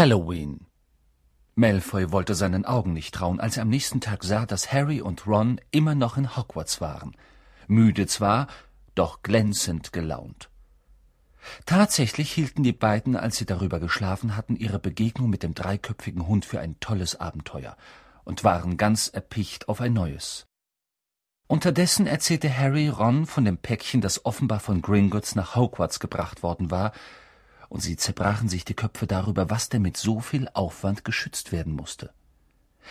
Halloween. Malfoy wollte seinen Augen nicht trauen, als er am nächsten Tag sah, dass Harry und Ron immer noch in Hogwarts waren. Müde zwar, doch glänzend gelaunt. Tatsächlich hielten die beiden, als sie darüber geschlafen hatten, ihre Begegnung mit dem dreiköpfigen Hund für ein tolles Abenteuer und waren ganz erpicht auf ein neues. Unterdessen erzählte Harry Ron von dem Päckchen, das offenbar von Gringotts nach Hogwarts gebracht worden war, und sie zerbrachen sich die Köpfe darüber, was denn mit so viel Aufwand geschützt werden musste.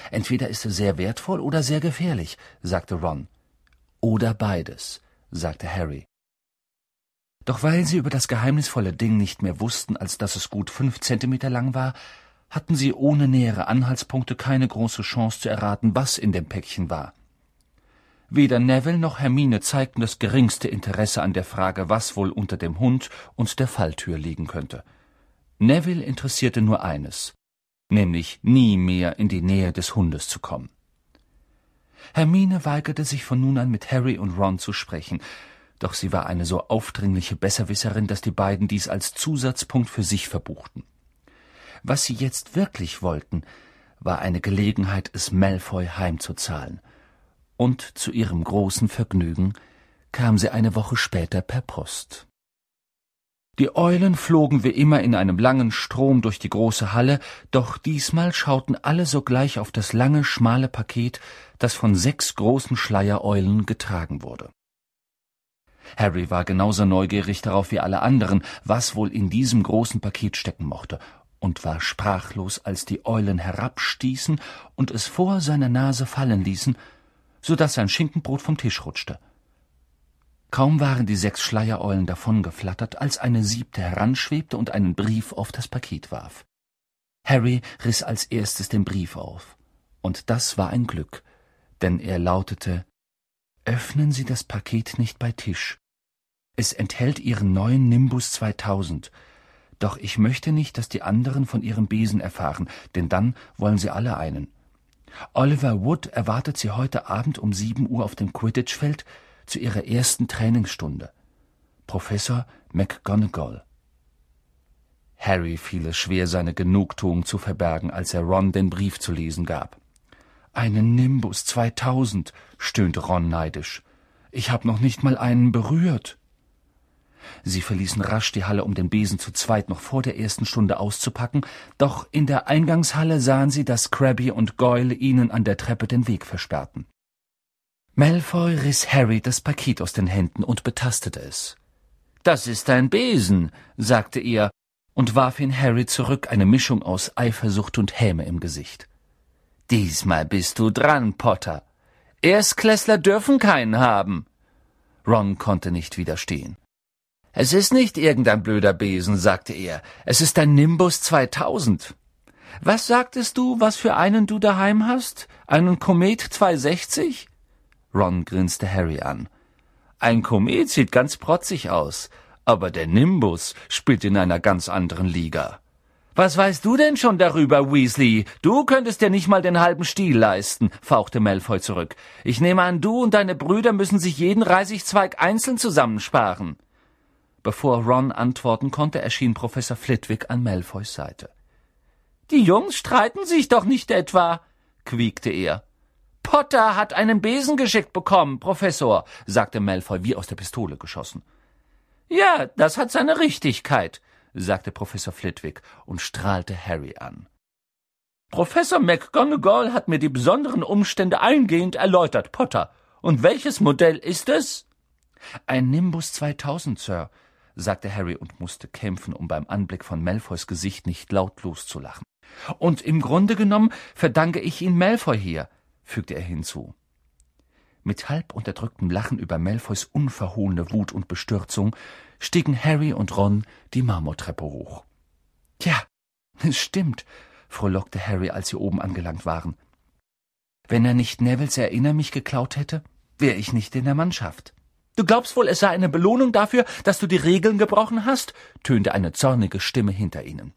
Entweder ist er sehr wertvoll oder sehr gefährlich, sagte Ron. Oder beides, sagte Harry. Doch weil sie über das geheimnisvolle Ding nicht mehr wussten, als dass es gut fünf Zentimeter lang war, hatten sie ohne nähere Anhaltspunkte keine große Chance zu erraten, was in dem Päckchen war. Weder Neville noch Hermine zeigten das geringste Interesse an der Frage, was wohl unter dem Hund und der Falltür liegen könnte. Neville interessierte nur eines, nämlich nie mehr in die Nähe des Hundes zu kommen. Hermine weigerte sich von nun an mit Harry und Ron zu sprechen, doch sie war eine so aufdringliche Besserwisserin, dass die beiden dies als Zusatzpunkt für sich verbuchten. Was sie jetzt wirklich wollten, war eine Gelegenheit, es Malfoy heimzuzahlen – und zu ihrem großen Vergnügen kam sie eine Woche später per Post. Die Eulen flogen wie immer in einem langen Strom durch die große Halle, doch diesmal schauten alle sogleich auf das lange, schmale Paket, das von sechs großen Schleiereulen getragen wurde. Harry war genauso neugierig darauf wie alle anderen, was wohl in diesem großen Paket stecken mochte, und war sprachlos, als die Eulen herabstießen und es vor seiner Nase fallen ließen, so dass sein Schinkenbrot vom Tisch rutschte. Kaum waren die sechs Schleiereulen davongeflattert, als eine siebte heranschwebte und einen Brief auf das Paket warf. Harry riss als erstes den Brief auf, und das war ein Glück, denn er lautete Öffnen Sie das Paket nicht bei Tisch. Es enthält Ihren neuen Nimbus 2000, doch ich möchte nicht, dass die anderen von Ihrem Besen erfahren, denn dann wollen sie alle einen. Oliver Wood erwartet Sie heute Abend um sieben Uhr auf dem Quidditch-Feld zu Ihrer ersten Trainingsstunde. Professor McGonagall. Harry fiel es schwer, seine Genugtuung zu verbergen, als er Ron den Brief zu lesen gab. Einen Nimbus 2000, stöhnte Ron neidisch. Ich hab noch nicht mal einen berührt. Sie verließen rasch die Halle, um den Besen zu zweit noch vor der ersten Stunde auszupacken, doch in der Eingangshalle sahen sie, dass Crabby und Goyle ihnen an der Treppe den Weg versperrten. Malfoy riss Harry das Paket aus den Händen und betastete es. Das ist ein Besen, sagte er und warf ihn Harry zurück, eine Mischung aus Eifersucht und Häme im Gesicht. Diesmal bist du dran, Potter. Erstklässler dürfen keinen haben. Ron konnte nicht widerstehen. Es ist nicht irgendein blöder Besen, sagte er. Es ist ein Nimbus 2000. Was sagtest du, was für einen du daheim hast? Einen Komet 260? Ron grinste Harry an. Ein Komet sieht ganz protzig aus, aber der Nimbus spielt in einer ganz anderen Liga. Was weißt du denn schon darüber, Weasley? Du könntest dir nicht mal den halben Stiel leisten, fauchte Malfoy zurück. Ich nehme an, du und deine Brüder müssen sich jeden Reisigzweig einzeln zusammensparen. Bevor Ron antworten konnte, erschien Professor Flitwick an Malfoys Seite. Die Jungs streiten sich doch nicht etwa, quiekte er. Potter hat einen Besen geschickt bekommen, Professor, sagte Malfoy wie aus der Pistole geschossen. Ja, das hat seine Richtigkeit, sagte Professor Flitwick und strahlte Harry an. Professor McGonagall hat mir die besonderen Umstände eingehend erläutert, Potter. Und welches Modell ist es? Ein Nimbus 2000, Sir, sagte Harry und musste kämpfen, um beim Anblick von Malfoys Gesicht nicht laut loszulachen. Und im Grunde genommen verdanke ich ihn Malfoy hier, fügte er hinzu. Mit halb unterdrücktem Lachen über Malfoys unverhohlene Wut und Bestürzung stiegen Harry und Ron die Marmortreppe hoch. Ja, es stimmt, frohlockte Harry, als sie oben angelangt waren. Wenn er nicht Nevils Erinner mich geklaut hätte, wäre ich nicht in der Mannschaft. Du glaubst wohl, es sei eine Belohnung dafür, dass du die Regeln gebrochen hast? tönte eine zornige Stimme hinter ihnen.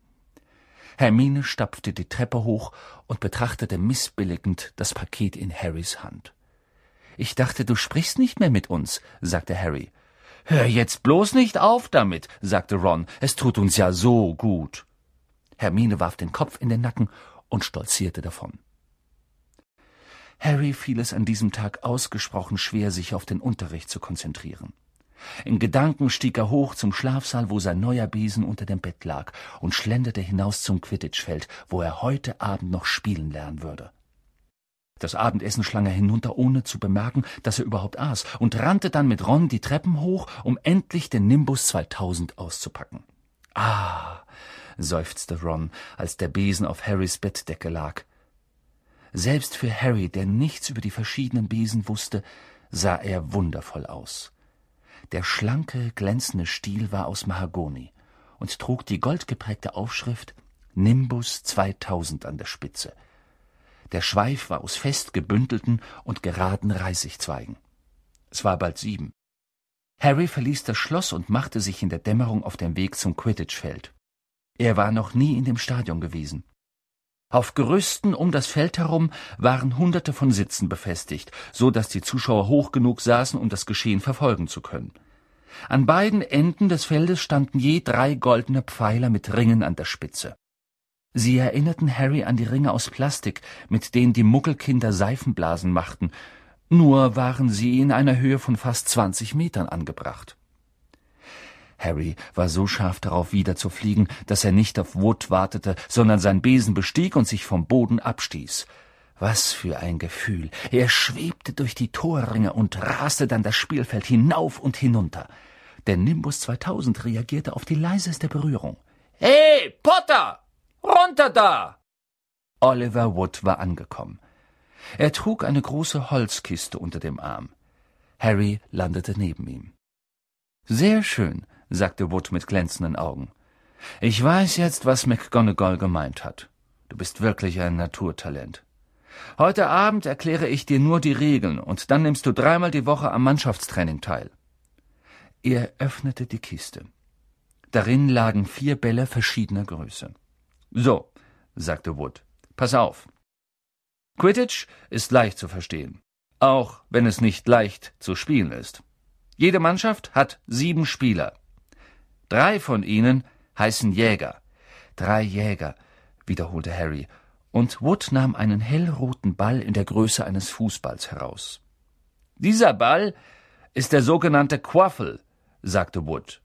Hermine stapfte die Treppe hoch und betrachtete missbilligend das Paket in Harrys Hand. Ich dachte, du sprichst nicht mehr mit uns, sagte Harry. Hör jetzt bloß nicht auf damit, sagte Ron. Es tut uns ja so gut. Hermine warf den Kopf in den Nacken und stolzierte davon. Harry fiel es an diesem Tag ausgesprochen schwer, sich auf den Unterricht zu konzentrieren. In Gedanken stieg er hoch zum Schlafsaal, wo sein neuer Besen unter dem Bett lag, und schlenderte hinaus zum Quidditch-Feld, wo er heute Abend noch spielen lernen würde. Das Abendessen schlang er hinunter, ohne zu bemerken, dass er überhaupt aß, und rannte dann mit Ron die Treppen hoch, um endlich den Nimbus 2000 auszupacken. Ah, seufzte Ron, als der Besen auf Harrys Bettdecke lag. Selbst für Harry, der nichts über die verschiedenen Besen wusste, sah er wundervoll aus. Der schlanke, glänzende Stiel war aus Mahagoni und trug die goldgeprägte Aufschrift Nimbus 2000 an der Spitze. Der Schweif war aus fest gebündelten und geraden Reisigzweigen. Es war bald sieben. Harry verließ das Schloss und machte sich in der Dämmerung auf den Weg zum Quidditch-Feld. Er war noch nie in dem Stadion gewesen. Auf Gerüsten um das Feld herum waren Hunderte von Sitzen befestigt, so dass die Zuschauer hoch genug saßen, um das Geschehen verfolgen zu können. An beiden Enden des Feldes standen je drei goldene Pfeiler mit Ringen an der Spitze. Sie erinnerten Harry an die Ringe aus Plastik, mit denen die Muggelkinder Seifenblasen machten, nur waren sie in einer Höhe von fast zwanzig Metern angebracht. Harry war so scharf darauf, wieder zu fliegen, dass er nicht auf Wood wartete, sondern sein Besen bestieg und sich vom Boden abstieß. Was für ein Gefühl. Er schwebte durch die Torringe und raste dann das Spielfeld hinauf und hinunter. Der Nimbus 2000 reagierte auf die leiseste Berührung. Hey, Potter! Runter da! Oliver Wood war angekommen. Er trug eine große Holzkiste unter dem Arm. Harry landete neben ihm. Sehr schön, sagte Wood mit glänzenden Augen. Ich weiß jetzt, was McGonagall gemeint hat. Du bist wirklich ein Naturtalent. Heute Abend erkläre ich dir nur die Regeln, und dann nimmst du dreimal die Woche am Mannschaftstraining teil. Er öffnete die Kiste. Darin lagen vier Bälle verschiedener Größe. So, sagte Wood, pass auf. Quidditch ist leicht zu verstehen, auch wenn es nicht leicht zu spielen ist. Jede Mannschaft hat sieben Spieler. Drei von ihnen heißen Jäger. Drei Jäger, wiederholte Harry, und Wood nahm einen hellroten Ball in der Größe eines Fußballs heraus. Dieser Ball ist der sogenannte Quaffel, sagte Wood.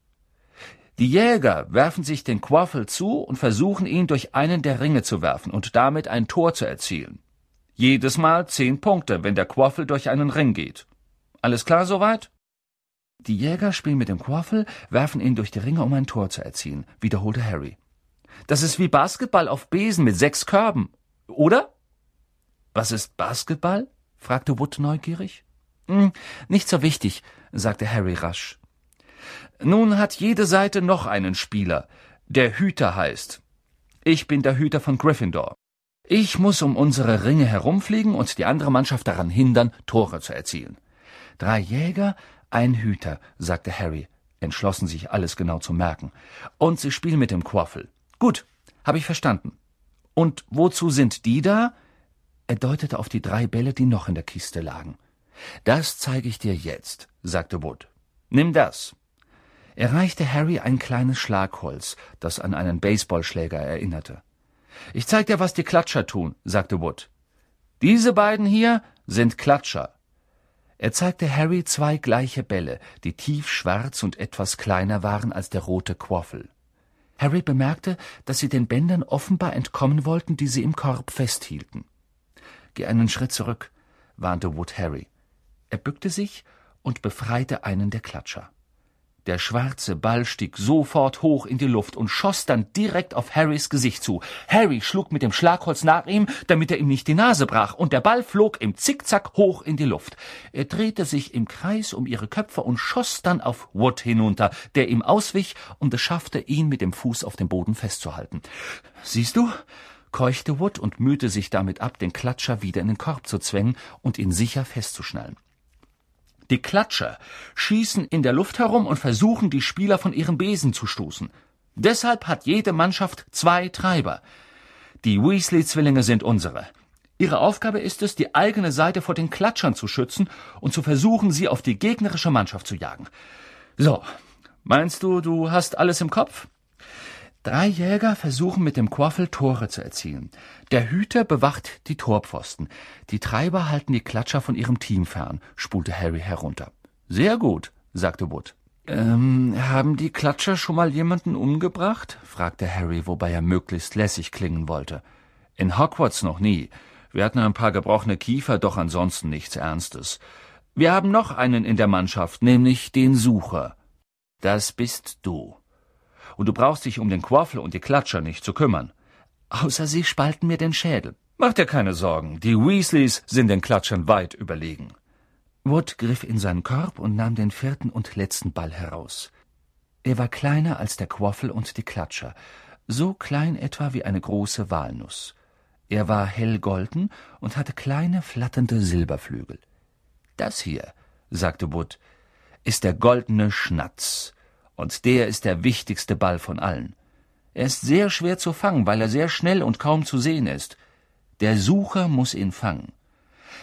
Die Jäger werfen sich den Quaffel zu und versuchen ihn durch einen der Ringe zu werfen und damit ein Tor zu erzielen. Jedes Mal zehn Punkte, wenn der Quaffel durch einen Ring geht. Alles klar soweit? Die Jäger spielen mit dem Quaffel, werfen ihn durch die Ringe, um ein Tor zu erzielen, wiederholte Harry. Das ist wie Basketball auf Besen mit sechs Körben, oder? Was ist Basketball? fragte Wood neugierig. Hm, nicht so wichtig, sagte Harry rasch. Nun hat jede Seite noch einen Spieler, der Hüter heißt. Ich bin der Hüter von Gryffindor. Ich muss um unsere Ringe herumfliegen und die andere Mannschaft daran hindern, Tore zu erzielen. Drei Jäger ein Hüter, sagte Harry, entschlossen sich alles genau zu merken. Und Sie spielen mit dem Quaffel. Gut, habe ich verstanden. Und wozu sind die da? Er deutete auf die drei Bälle, die noch in der Kiste lagen. Das zeige ich dir jetzt, sagte Wood. Nimm das. Er reichte Harry ein kleines Schlagholz, das an einen Baseballschläger erinnerte. Ich zeig dir, was die Klatscher tun, sagte Wood. Diese beiden hier sind Klatscher. Er zeigte Harry zwei gleiche Bälle, die tiefschwarz und etwas kleiner waren als der rote Quaffel. Harry bemerkte, dass sie den Bändern offenbar entkommen wollten, die sie im Korb festhielten. Geh einen Schritt zurück, warnte Wood Harry. Er bückte sich und befreite einen der Klatscher. Der schwarze Ball stieg sofort hoch in die Luft und schoss dann direkt auf Harrys Gesicht zu. Harry schlug mit dem Schlagholz nach ihm, damit er ihm nicht die Nase brach, und der Ball flog im Zickzack hoch in die Luft. Er drehte sich im Kreis um ihre Köpfe und schoss dann auf Wood hinunter, der ihm auswich und es schaffte, ihn mit dem Fuß auf dem Boden festzuhalten. Siehst du? keuchte Wood und mühte sich damit ab, den Klatscher wieder in den Korb zu zwängen und ihn sicher festzuschnallen. Die Klatscher schießen in der Luft herum und versuchen, die Spieler von ihren Besen zu stoßen. Deshalb hat jede Mannschaft zwei Treiber. Die Weasley-Zwillinge sind unsere. Ihre Aufgabe ist es, die eigene Seite vor den Klatschern zu schützen und zu versuchen, sie auf die gegnerische Mannschaft zu jagen. So, meinst du, du hast alles im Kopf? Drei Jäger versuchen mit dem Quaffel Tore zu erzielen. Der Hüter bewacht die Torpfosten. Die Treiber halten die Klatscher von ihrem Team fern, spulte Harry herunter. Sehr gut, sagte Wood. Ähm, haben die Klatscher schon mal jemanden umgebracht? fragte Harry, wobei er möglichst lässig klingen wollte. In Hogwarts noch nie. Wir hatten ein paar gebrochene Kiefer, doch ansonsten nichts Ernstes. Wir haben noch einen in der Mannschaft, nämlich den Sucher. Das bist du. Und du brauchst dich um den Quaffel und die Klatscher nicht zu kümmern. Außer sie spalten mir den Schädel. Mach dir keine Sorgen, die Weasleys sind den Klatschern weit überlegen. Wood griff in seinen Korb und nahm den vierten und letzten Ball heraus. Er war kleiner als der Quaffel und die Klatscher, so klein etwa wie eine große Walnuss. Er war hellgolden und hatte kleine, flatternde Silberflügel. Das hier, sagte Wood, ist der goldene Schnatz, und der ist der wichtigste Ball von allen. Er ist sehr schwer zu fangen, weil er sehr schnell und kaum zu sehen ist. Der Sucher muss ihn fangen.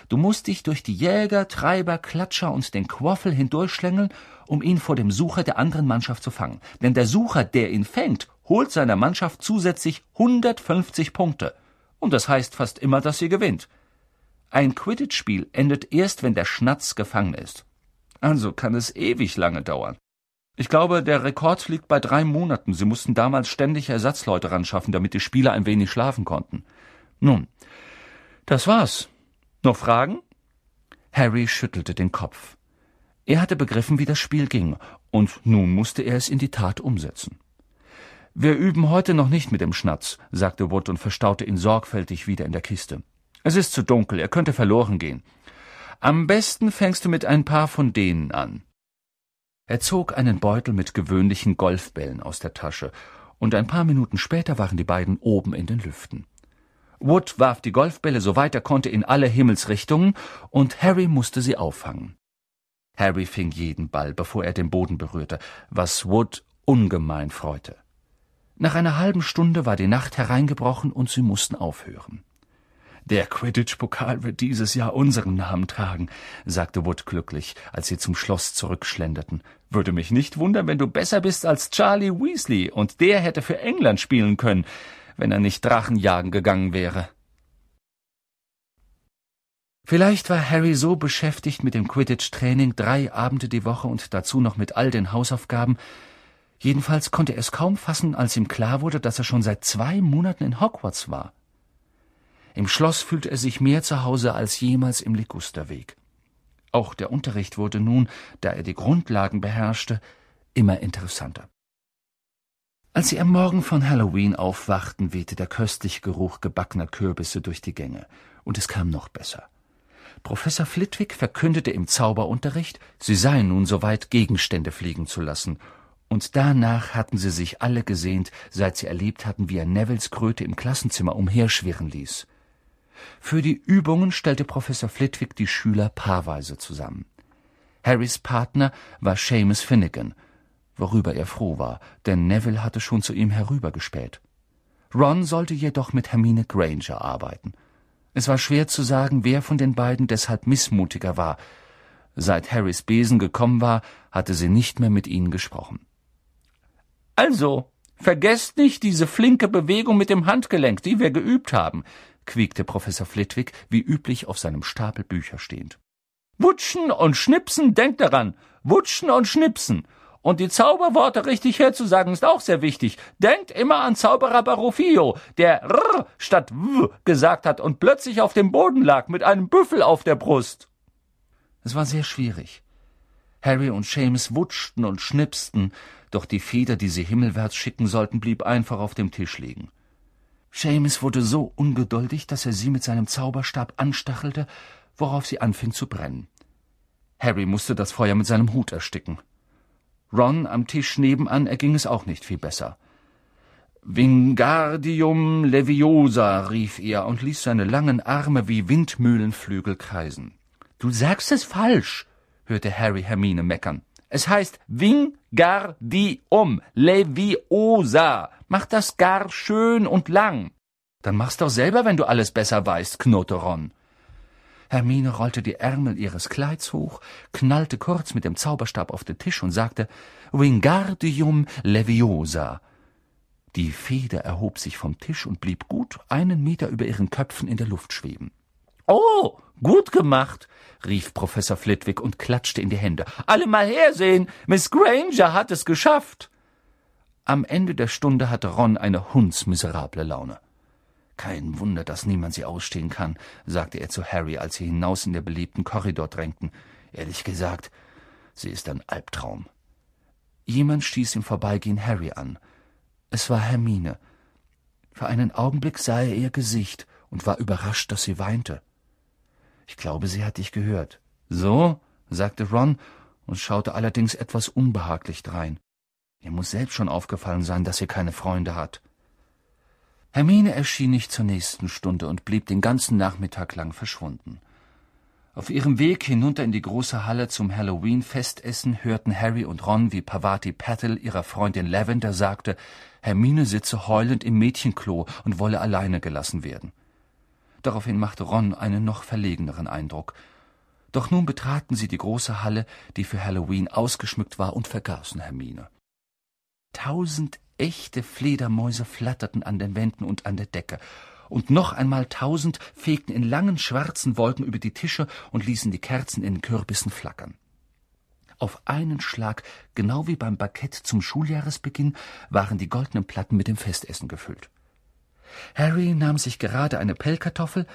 Du musst dich durch die Jäger, Treiber, Klatscher und den Quaffel hindurchschlängeln, um ihn vor dem Sucher der anderen Mannschaft zu fangen. Denn der Sucher, der ihn fängt, holt seiner Mannschaft zusätzlich 150 Punkte. Und das heißt fast immer, dass sie gewinnt. Ein Quidditch-Spiel endet erst, wenn der Schnatz gefangen ist. Also kann es ewig lange dauern. Ich glaube, der Rekord liegt bei drei Monaten. Sie mussten damals ständig Ersatzleute ranschaffen, damit die Spieler ein wenig schlafen konnten. Nun, das war's. Noch Fragen? Harry schüttelte den Kopf. Er hatte begriffen, wie das Spiel ging, und nun musste er es in die Tat umsetzen. Wir üben heute noch nicht mit dem Schnatz, sagte Wood und verstaute ihn sorgfältig wieder in der Kiste. Es ist zu dunkel, er könnte verloren gehen. Am besten fängst du mit ein paar von denen an. Er zog einen Beutel mit gewöhnlichen Golfbällen aus der Tasche, und ein paar Minuten später waren die beiden oben in den Lüften. Wood warf die Golfbälle so weit er konnte in alle Himmelsrichtungen, und Harry musste sie auffangen. Harry fing jeden Ball, bevor er den Boden berührte, was Wood ungemein freute. Nach einer halben Stunde war die Nacht hereingebrochen und sie mussten aufhören. Der Quidditch-Pokal wird dieses Jahr unseren Namen tragen, sagte Wood glücklich, als sie zum Schloss zurückschlenderten. Würde mich nicht wundern, wenn du besser bist als Charlie Weasley, und der hätte für England spielen können wenn er nicht Drachenjagen gegangen wäre. Vielleicht war Harry so beschäftigt mit dem Quidditch-Training drei Abende die Woche und dazu noch mit all den Hausaufgaben. Jedenfalls konnte er es kaum fassen, als ihm klar wurde, dass er schon seit zwei Monaten in Hogwarts war. Im Schloss fühlte er sich mehr zu Hause als jemals im Ligusterweg. Auch der Unterricht wurde nun, da er die Grundlagen beherrschte, immer interessanter. Als sie am Morgen von Halloween aufwachten, wehte der köstliche Geruch gebackener Kürbisse durch die Gänge, und es kam noch besser. Professor Flitwick verkündete im Zauberunterricht, sie seien nun soweit, Gegenstände fliegen zu lassen, und danach hatten sie sich alle gesehnt, seit sie erlebt hatten, wie er Nevilles Kröte im Klassenzimmer umherschwirren ließ. Für die Übungen stellte Professor Flitwick die Schüler paarweise zusammen. Harrys Partner war Seamus Finnegan, worüber er froh war, denn Neville hatte schon zu ihm herübergespäht. Ron sollte jedoch mit Hermine Granger arbeiten. Es war schwer zu sagen, wer von den beiden deshalb missmutiger war. Seit Harrys Besen gekommen war, hatte sie nicht mehr mit ihnen gesprochen. Also, vergesst nicht diese flinke Bewegung mit dem Handgelenk, die wir geübt haben, quiekte Professor Flitwick wie üblich auf seinem Stapel Bücher stehend. Wutschen und Schnipsen, denkt daran, wutschen und Schnipsen. Und die Zauberworte richtig herzusagen ist auch sehr wichtig. Denkt immer an Zauberer Barufio, der R statt W gesagt hat und plötzlich auf dem Boden lag mit einem Büffel auf der Brust. Es war sehr schwierig. Harry und Seamus wutschten und schnipsten, doch die Feder, die sie himmelwärts schicken sollten, blieb einfach auf dem Tisch liegen. Seamus wurde so ungeduldig, dass er sie mit seinem Zauberstab anstachelte, worauf sie anfing zu brennen. Harry musste das Feuer mit seinem Hut ersticken. Ron am Tisch nebenan erging es auch nicht viel besser. Wingardium Leviosa, rief er und ließ seine langen Arme wie Windmühlenflügel kreisen. Du sagst es falsch, hörte Harry Hermine meckern. Es heißt Wingardium Leviosa. Mach das gar schön und lang. Dann mach's doch selber, wenn du alles besser weißt, knurrte Ron. Hermine rollte die Ärmel ihres Kleids hoch, knallte kurz mit dem Zauberstab auf den Tisch und sagte Wingardium Leviosa. Die Feder erhob sich vom Tisch und blieb gut einen Meter über ihren Köpfen in der Luft schweben. Oh, gut gemacht, rief Professor Flitwick und klatschte in die Hände. Alle mal hersehen, Miss Granger hat es geschafft. Am Ende der Stunde hatte Ron eine hundsmiserable Laune. Kein Wunder, dass niemand sie ausstehen kann, sagte er zu Harry, als sie hinaus in der belebten Korridor drängten. Ehrlich gesagt, sie ist ein Albtraum. Jemand stieß im Vorbeigehen Harry an. Es war Hermine. Für einen Augenblick sah er ihr Gesicht und war überrascht, dass sie weinte. Ich glaube, sie hat dich gehört. So, sagte Ron und schaute allerdings etwas unbehaglich drein. Ihr muss selbst schon aufgefallen sein, dass sie keine Freunde hat. Hermine erschien nicht zur nächsten Stunde und blieb den ganzen Nachmittag lang verschwunden. Auf ihrem Weg hinunter in die große Halle zum Halloween-Festessen hörten Harry und Ron, wie Pavati Patel ihrer Freundin Lavender sagte, Hermine sitze heulend im Mädchenklo und wolle alleine gelassen werden. Daraufhin machte Ron einen noch verlegeneren Eindruck. Doch nun betraten sie die große Halle, die für Halloween ausgeschmückt war, und vergaßen Hermine. Tausend echte Fledermäuse flatterten an den Wänden und an der Decke, und noch einmal tausend fegten in langen schwarzen Wolken über die Tische und ließen die Kerzen in den Kürbissen flackern. Auf einen Schlag, genau wie beim Bankett zum Schuljahresbeginn, waren die goldenen Platten mit dem Festessen gefüllt. Harry nahm sich gerade eine Pellkartoffel,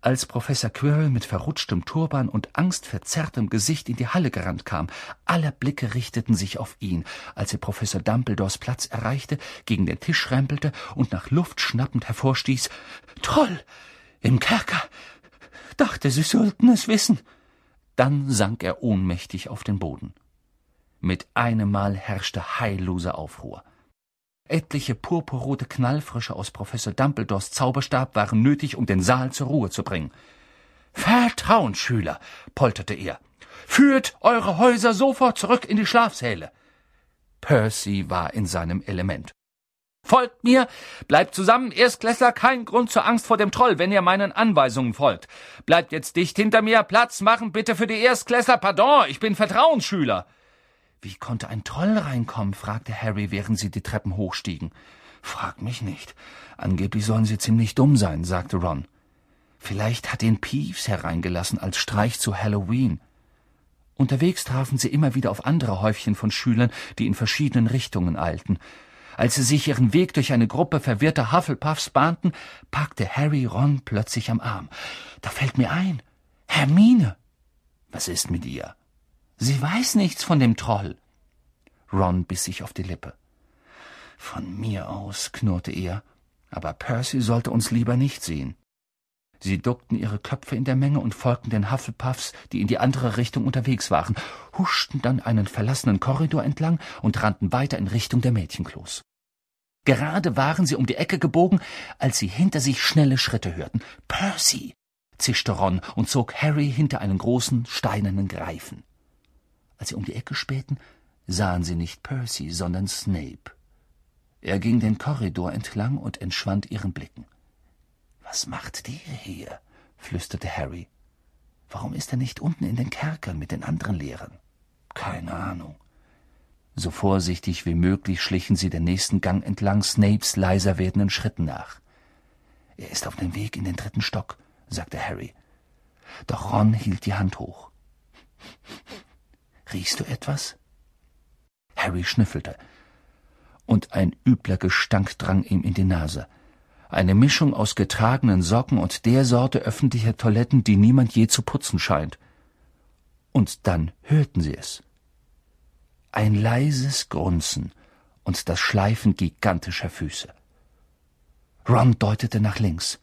als Professor Quirrell mit verrutschtem Turban und angstverzerrtem Gesicht in die Halle gerannt kam, aller Blicke richteten sich auf ihn, als er Professor Dumbledores Platz erreichte, gegen den Tisch rempelte und nach Luft schnappend hervorstieß. Toll! Im Kerker! Dachte, Sie sollten es wissen. Dann sank er ohnmächtig auf den Boden. Mit einem Mal herrschte heilloser Aufruhr. Etliche purpurrote Knallfrische aus Professor Dumbledores Zauberstab waren nötig, um den Saal zur Ruhe zu bringen. Vertrauen, Schüler, polterte er. Führt eure Häuser sofort zurück in die Schlafsäle. Percy war in seinem Element. Folgt mir, bleibt zusammen, Erstklässler, kein Grund zur Angst vor dem Troll, wenn ihr meinen Anweisungen folgt. Bleibt jetzt dicht hinter mir, Platz machen bitte für die Erstklässler, pardon, ich bin Vertrauensschüler. Wie konnte ein Troll reinkommen? fragte Harry, während sie die Treppen hochstiegen. Frag mich nicht. Angeblich sollen sie ziemlich dumm sein, sagte Ron. Vielleicht hat ihn Peeves hereingelassen als Streich zu Halloween. Unterwegs trafen sie immer wieder auf andere Häufchen von Schülern, die in verschiedenen Richtungen eilten. Als sie sich ihren Weg durch eine Gruppe verwirrter Hufflepuffs bahnten, packte Harry Ron plötzlich am Arm. Da fällt mir ein. Hermine. Was ist mit ihr? Sie weiß nichts von dem Troll. Ron biss sich auf die Lippe. Von mir aus, knurrte er, aber Percy sollte uns lieber nicht sehen. Sie duckten ihre Köpfe in der Menge und folgten den Hufflepuffs, die in die andere Richtung unterwegs waren, huschten dann einen verlassenen Korridor entlang und rannten weiter in Richtung der Mädchenklos. Gerade waren sie um die Ecke gebogen, als sie hinter sich schnelle Schritte hörten. Percy! zischte Ron und zog Harry hinter einen großen steinernen Greifen. Als sie um die Ecke spähten, sahen sie nicht Percy, sondern Snape. Er ging den Korridor entlang und entschwand ihren Blicken. Was macht der hier? flüsterte Harry. Warum ist er nicht unten in den Kerkern mit den anderen Lehrern? Keine Ahnung. So vorsichtig wie möglich schlichen sie den nächsten Gang entlang Snapes leiser werdenden Schritten nach. Er ist auf dem Weg in den dritten Stock, sagte Harry. Doch Ron hielt die Hand hoch. Riechst du etwas? Harry schnüffelte, und ein übler Gestank drang ihm in die Nase. Eine Mischung aus getragenen Socken und der Sorte öffentlicher Toiletten, die niemand je zu putzen scheint. Und dann hörten sie es. Ein leises Grunzen und das Schleifen gigantischer Füße. Ron deutete nach links.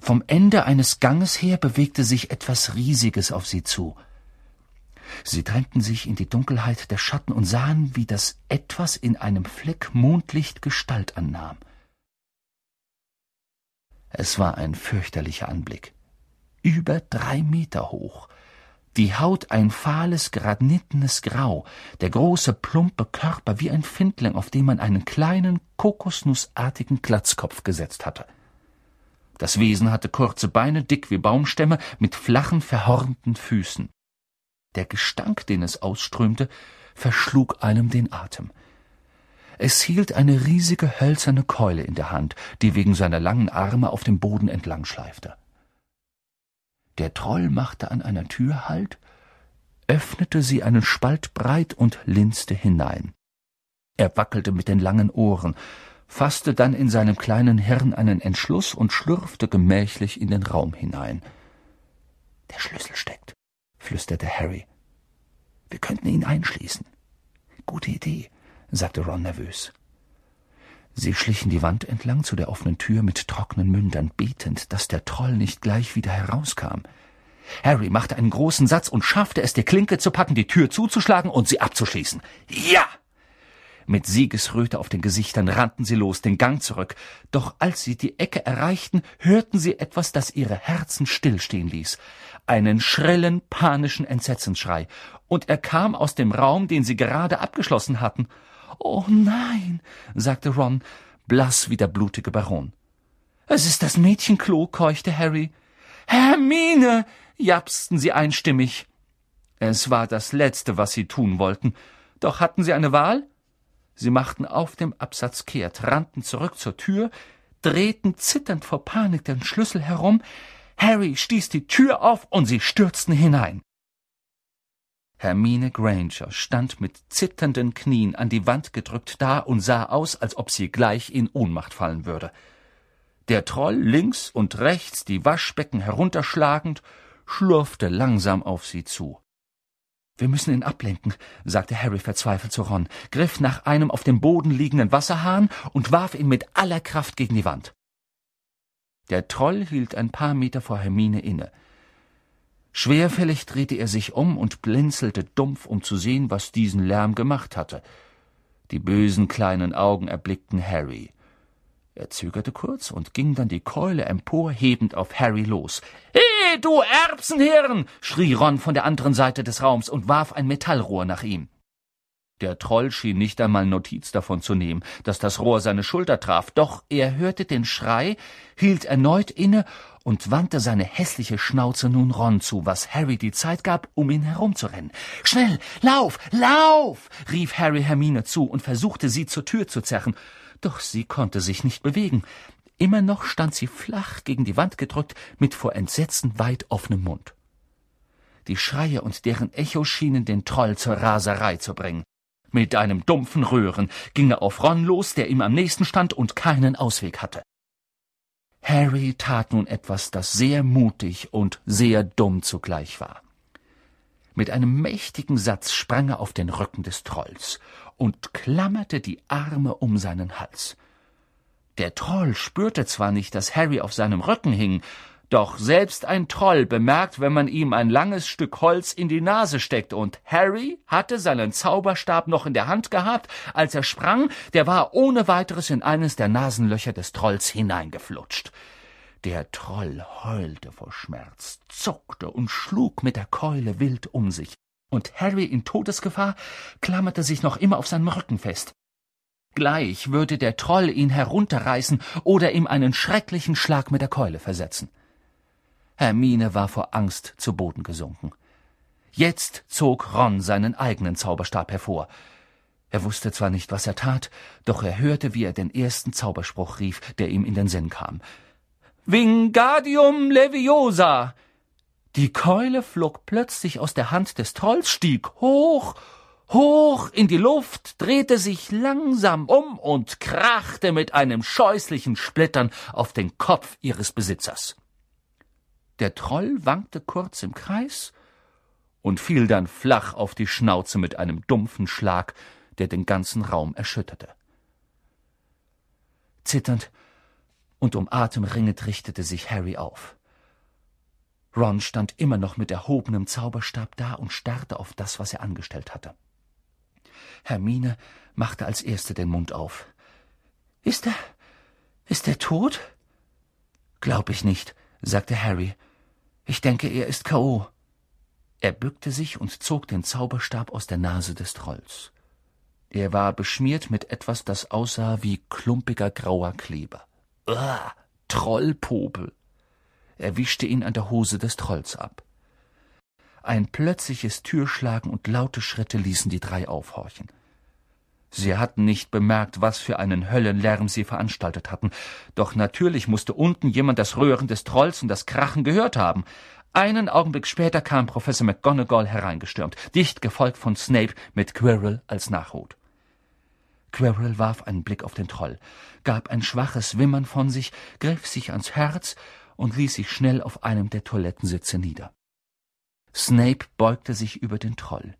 Vom Ende eines Ganges her bewegte sich etwas Riesiges auf sie zu – Sie drängten sich in die Dunkelheit der Schatten und sahen, wie das Etwas in einem Fleck Mondlicht Gestalt annahm. Es war ein fürchterlicher Anblick. Über drei Meter hoch, die Haut ein fahles, granitenes Grau, der große, plumpe Körper wie ein Findling, auf dem man einen kleinen, kokosnussartigen Glatzkopf gesetzt hatte. Das Wesen hatte kurze Beine, dick wie Baumstämme, mit flachen, verhornten Füßen. Der Gestank, den es ausströmte, verschlug einem den Atem. Es hielt eine riesige hölzerne Keule in der Hand, die wegen seiner langen Arme auf dem Boden entlang schleifte. Der Troll machte an einer Tür Halt, öffnete sie einen Spalt breit und linste hinein. Er wackelte mit den langen Ohren, fasste dann in seinem kleinen Hirn einen Entschluss und schlürfte gemächlich in den Raum hinein. Der Schlüssel steckt, flüsterte Harry. Wir könnten ihn einschließen. Gute Idee, sagte Ron nervös. Sie schlichen die Wand entlang zu der offenen Tür mit trockenen Mündern, betend, dass der Troll nicht gleich wieder herauskam. Harry machte einen großen Satz und schaffte es, die Klinke zu packen, die Tür zuzuschlagen und sie abzuschließen. Ja! Mit Siegesröte auf den Gesichtern rannten sie los, den Gang zurück. Doch als sie die Ecke erreichten, hörten sie etwas, das ihre Herzen stillstehen ließ. Einen schrillen, panischen Entsetzensschrei. Und er kam aus dem Raum, den sie gerade abgeschlossen hatten. Oh nein, sagte Ron, blass wie der blutige Baron. Es ist das Mädchenklo, keuchte Harry. Hermine, japsten sie einstimmig. Es war das Letzte, was sie tun wollten. Doch hatten sie eine Wahl? Sie machten auf dem Absatz kehrt, rannten zurück zur Tür, drehten zitternd vor Panik den Schlüssel herum, Harry stieß die Tür auf und sie stürzten hinein. Hermine Granger stand mit zitternden Knien an die Wand gedrückt da und sah aus, als ob sie gleich in Ohnmacht fallen würde. Der Troll links und rechts die Waschbecken herunterschlagend, schlurfte langsam auf sie zu. Wir müssen ihn ablenken, sagte Harry verzweifelt zu Ron, griff nach einem auf dem Boden liegenden Wasserhahn und warf ihn mit aller Kraft gegen die Wand. Der Troll hielt ein paar Meter vor Hermine inne. Schwerfällig drehte er sich um und blinzelte dumpf, um zu sehen, was diesen Lärm gemacht hatte. Die bösen kleinen Augen erblickten Harry. Er zögerte kurz und ging dann die Keule emporhebend auf Harry los. He, du Erbsenhirn! schrie Ron von der anderen Seite des Raums und warf ein Metallrohr nach ihm. Der Troll schien nicht einmal Notiz davon zu nehmen, dass das Rohr seine Schulter traf, doch er hörte den Schrei, hielt erneut inne und wandte seine hässliche Schnauze nun Ron zu, was Harry die Zeit gab, um ihn herumzurennen. Schnell, lauf, lauf! rief Harry Hermine zu und versuchte sie zur Tür zu zerren doch sie konnte sich nicht bewegen. Immer noch stand sie flach gegen die Wand gedrückt, mit vor Entsetzen weit offenem Mund. Die Schreie und deren Echo schienen den Troll zur Raserei zu bringen. Mit einem dumpfen Röhren ging er auf Ron los, der ihm am nächsten stand und keinen Ausweg hatte. Harry tat nun etwas, das sehr mutig und sehr dumm zugleich war. Mit einem mächtigen Satz sprang er auf den Rücken des Trolls und klammerte die Arme um seinen Hals. Der Troll spürte zwar nicht, dass Harry auf seinem Rücken hing, doch selbst ein Troll bemerkt, wenn man ihm ein langes Stück Holz in die Nase steckt, und Harry hatte seinen Zauberstab noch in der Hand gehabt, als er sprang, der war ohne weiteres in eines der Nasenlöcher des Trolls hineingeflutscht. Der Troll heulte vor Schmerz, zuckte und schlug mit der Keule wild um sich, und Harry in Todesgefahr klammerte sich noch immer auf seinem Rücken fest. Gleich würde der Troll ihn herunterreißen oder ihm einen schrecklichen Schlag mit der Keule versetzen. Hermine war vor Angst zu Boden gesunken. Jetzt zog Ron seinen eigenen Zauberstab hervor. Er wusste zwar nicht, was er tat, doch er hörte, wie er den ersten Zauberspruch rief, der ihm in den Sinn kam. Vingadium Leviosa! Die Keule flog plötzlich aus der Hand des Trolls, stieg hoch, hoch in die Luft, drehte sich langsam um und krachte mit einem scheußlichen Splittern auf den Kopf ihres Besitzers. Der Troll wankte kurz im Kreis und fiel dann flach auf die Schnauze mit einem dumpfen Schlag, der den ganzen Raum erschütterte. Zitternd und um Atem ringend richtete sich Harry auf. Ron stand immer noch mit erhobenem Zauberstab da und starrte auf das, was er angestellt hatte. Hermine machte als erste den Mund auf. Ist er. ist er tot? Glaub ich nicht, sagte Harry. Ich denke, er ist K.O. Er bückte sich und zog den Zauberstab aus der Nase des Trolls. Er war beschmiert mit etwas, das aussah wie klumpiger grauer Kleber. Uah, Trollpopel. Er wischte ihn an der Hose des Trolls ab. Ein plötzliches Türschlagen und laute Schritte ließen die drei aufhorchen. Sie hatten nicht bemerkt, was für einen Höllenlärm sie veranstaltet hatten, doch natürlich musste unten jemand das Röhren des Trolls und das Krachen gehört haben. Einen Augenblick später kam Professor McGonagall hereingestürmt, dicht gefolgt von Snape mit Quirrell als Nachhut. Quirrell warf einen Blick auf den Troll, gab ein schwaches Wimmern von sich, griff sich ans Herz und ließ sich schnell auf einem der Toilettensitze nieder. Snape beugte sich über den Troll.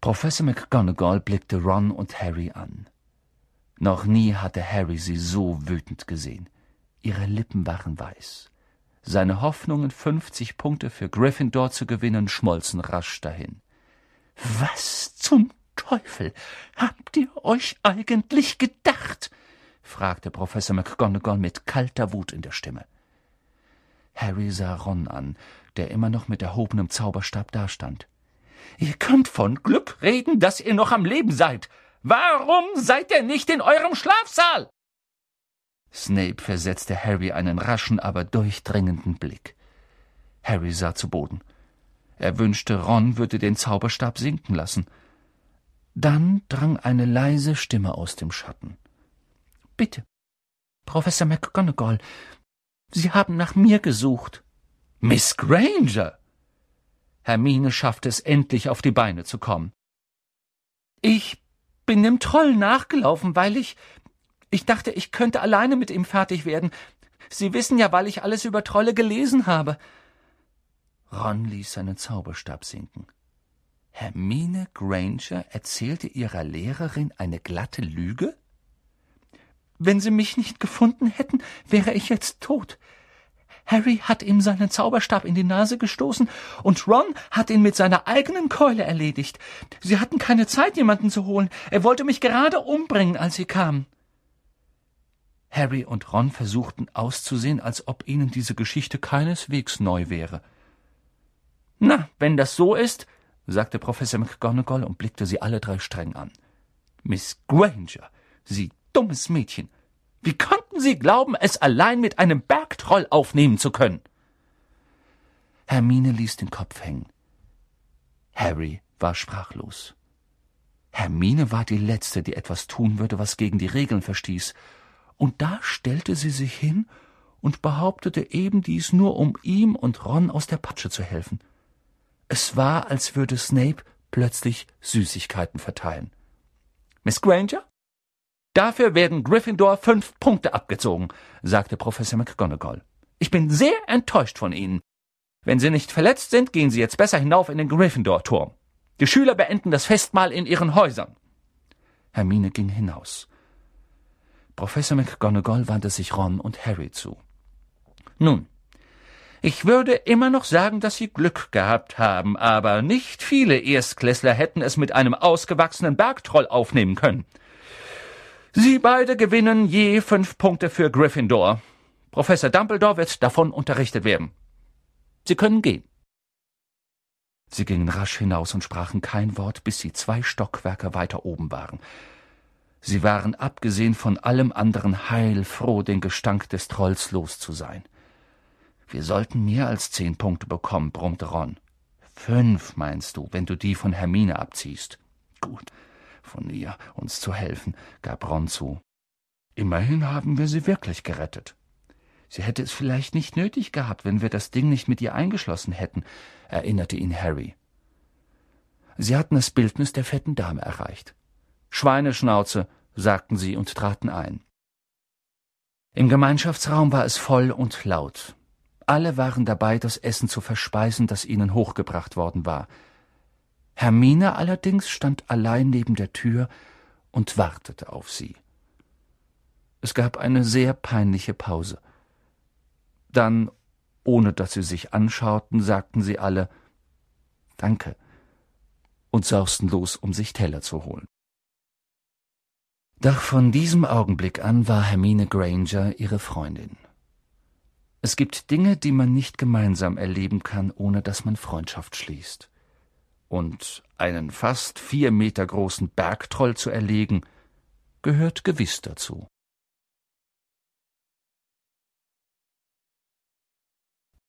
Professor McGonagall blickte Ron und Harry an. Noch nie hatte Harry sie so wütend gesehen. Ihre Lippen waren weiß. Seine Hoffnungen, fünfzig Punkte für Gryffindor zu gewinnen, schmolzen rasch dahin. Was zum Teufel habt ihr euch eigentlich gedacht? fragte Professor McGonagall mit kalter Wut in der Stimme. Harry sah Ron an, der immer noch mit erhobenem Zauberstab dastand. Ihr könnt von Glück reden, dass ihr noch am Leben seid. Warum seid ihr nicht in eurem Schlafsaal? Snape versetzte Harry einen raschen, aber durchdringenden Blick. Harry sah zu Boden. Er wünschte, Ron würde den Zauberstab sinken lassen. Dann drang eine leise Stimme aus dem Schatten. Bitte, Professor McGonagall, Sie haben nach mir gesucht. Miss Granger! Hermine schaffte es endlich auf die Beine zu kommen. Ich bin dem Troll nachgelaufen, weil ich. Ich dachte, ich könnte alleine mit ihm fertig werden. Sie wissen ja, weil ich alles über Trolle gelesen habe. Ron ließ seinen Zauberstab sinken. Hermine Granger erzählte ihrer Lehrerin eine glatte Lüge? Wenn Sie mich nicht gefunden hätten, wäre ich jetzt tot. Harry hat ihm seinen Zauberstab in die Nase gestoßen und Ron hat ihn mit seiner eigenen Keule erledigt. Sie hatten keine Zeit, jemanden zu holen. Er wollte mich gerade umbringen, als sie kamen. Harry und Ron versuchten auszusehen, als ob ihnen diese Geschichte keineswegs neu wäre. Na, wenn das so ist, sagte Professor McGonagall und blickte sie alle drei streng an. Miss Granger, Sie dummes Mädchen, wie konnten Sie glauben, es allein mit einem Bergtroll aufnehmen zu können? Hermine ließ den Kopf hängen. Harry war sprachlos. Hermine war die Letzte, die etwas tun würde, was gegen die Regeln verstieß. Und da stellte sie sich hin und behauptete eben dies nur, um ihm und Ron aus der Patsche zu helfen. Es war, als würde Snape plötzlich Süßigkeiten verteilen. Miss Granger? Dafür werden Gryffindor fünf Punkte abgezogen, sagte Professor McGonagall. Ich bin sehr enttäuscht von Ihnen. Wenn Sie nicht verletzt sind, gehen Sie jetzt besser hinauf in den Gryffindor-Turm. Die Schüler beenden das Festmahl in ihren Häusern. Hermine ging hinaus. Professor McGonagall wandte sich Ron und Harry zu. Nun, ich würde immer noch sagen, dass Sie Glück gehabt haben, aber nicht viele Erstklässler hätten es mit einem ausgewachsenen Bergtroll aufnehmen können. Sie beide gewinnen je fünf Punkte für Gryffindor. Professor Dumbledore wird davon unterrichtet werden. Sie können gehen. Sie gingen rasch hinaus und sprachen kein Wort, bis sie zwei Stockwerke weiter oben waren. Sie waren abgesehen von allem anderen heilfroh, den Gestank des Trolls los zu sein. Wir sollten mehr als zehn Punkte bekommen, brummte Ron. Fünf, meinst du, wenn du die von Hermine abziehst. Gut, von ihr, uns zu helfen, gab Ron zu. Immerhin haben wir sie wirklich gerettet. Sie hätte es vielleicht nicht nötig gehabt, wenn wir das Ding nicht mit ihr eingeschlossen hätten, erinnerte ihn Harry. Sie hatten das Bildnis der fetten Dame erreicht. Schweineschnauze, sagten sie und traten ein. Im Gemeinschaftsraum war es voll und laut. Alle waren dabei, das Essen zu verspeisen, das ihnen hochgebracht worden war. Hermine allerdings stand allein neben der Tür und wartete auf sie. Es gab eine sehr peinliche Pause. Dann, ohne dass sie sich anschauten, sagten sie alle Danke und sausten los, um sich Teller zu holen. Doch von diesem Augenblick an war Hermine Granger ihre Freundin. Es gibt Dinge, die man nicht gemeinsam erleben kann, ohne dass man Freundschaft schließt und einen fast vier Meter großen Bergtroll zu erlegen, gehört gewiss dazu.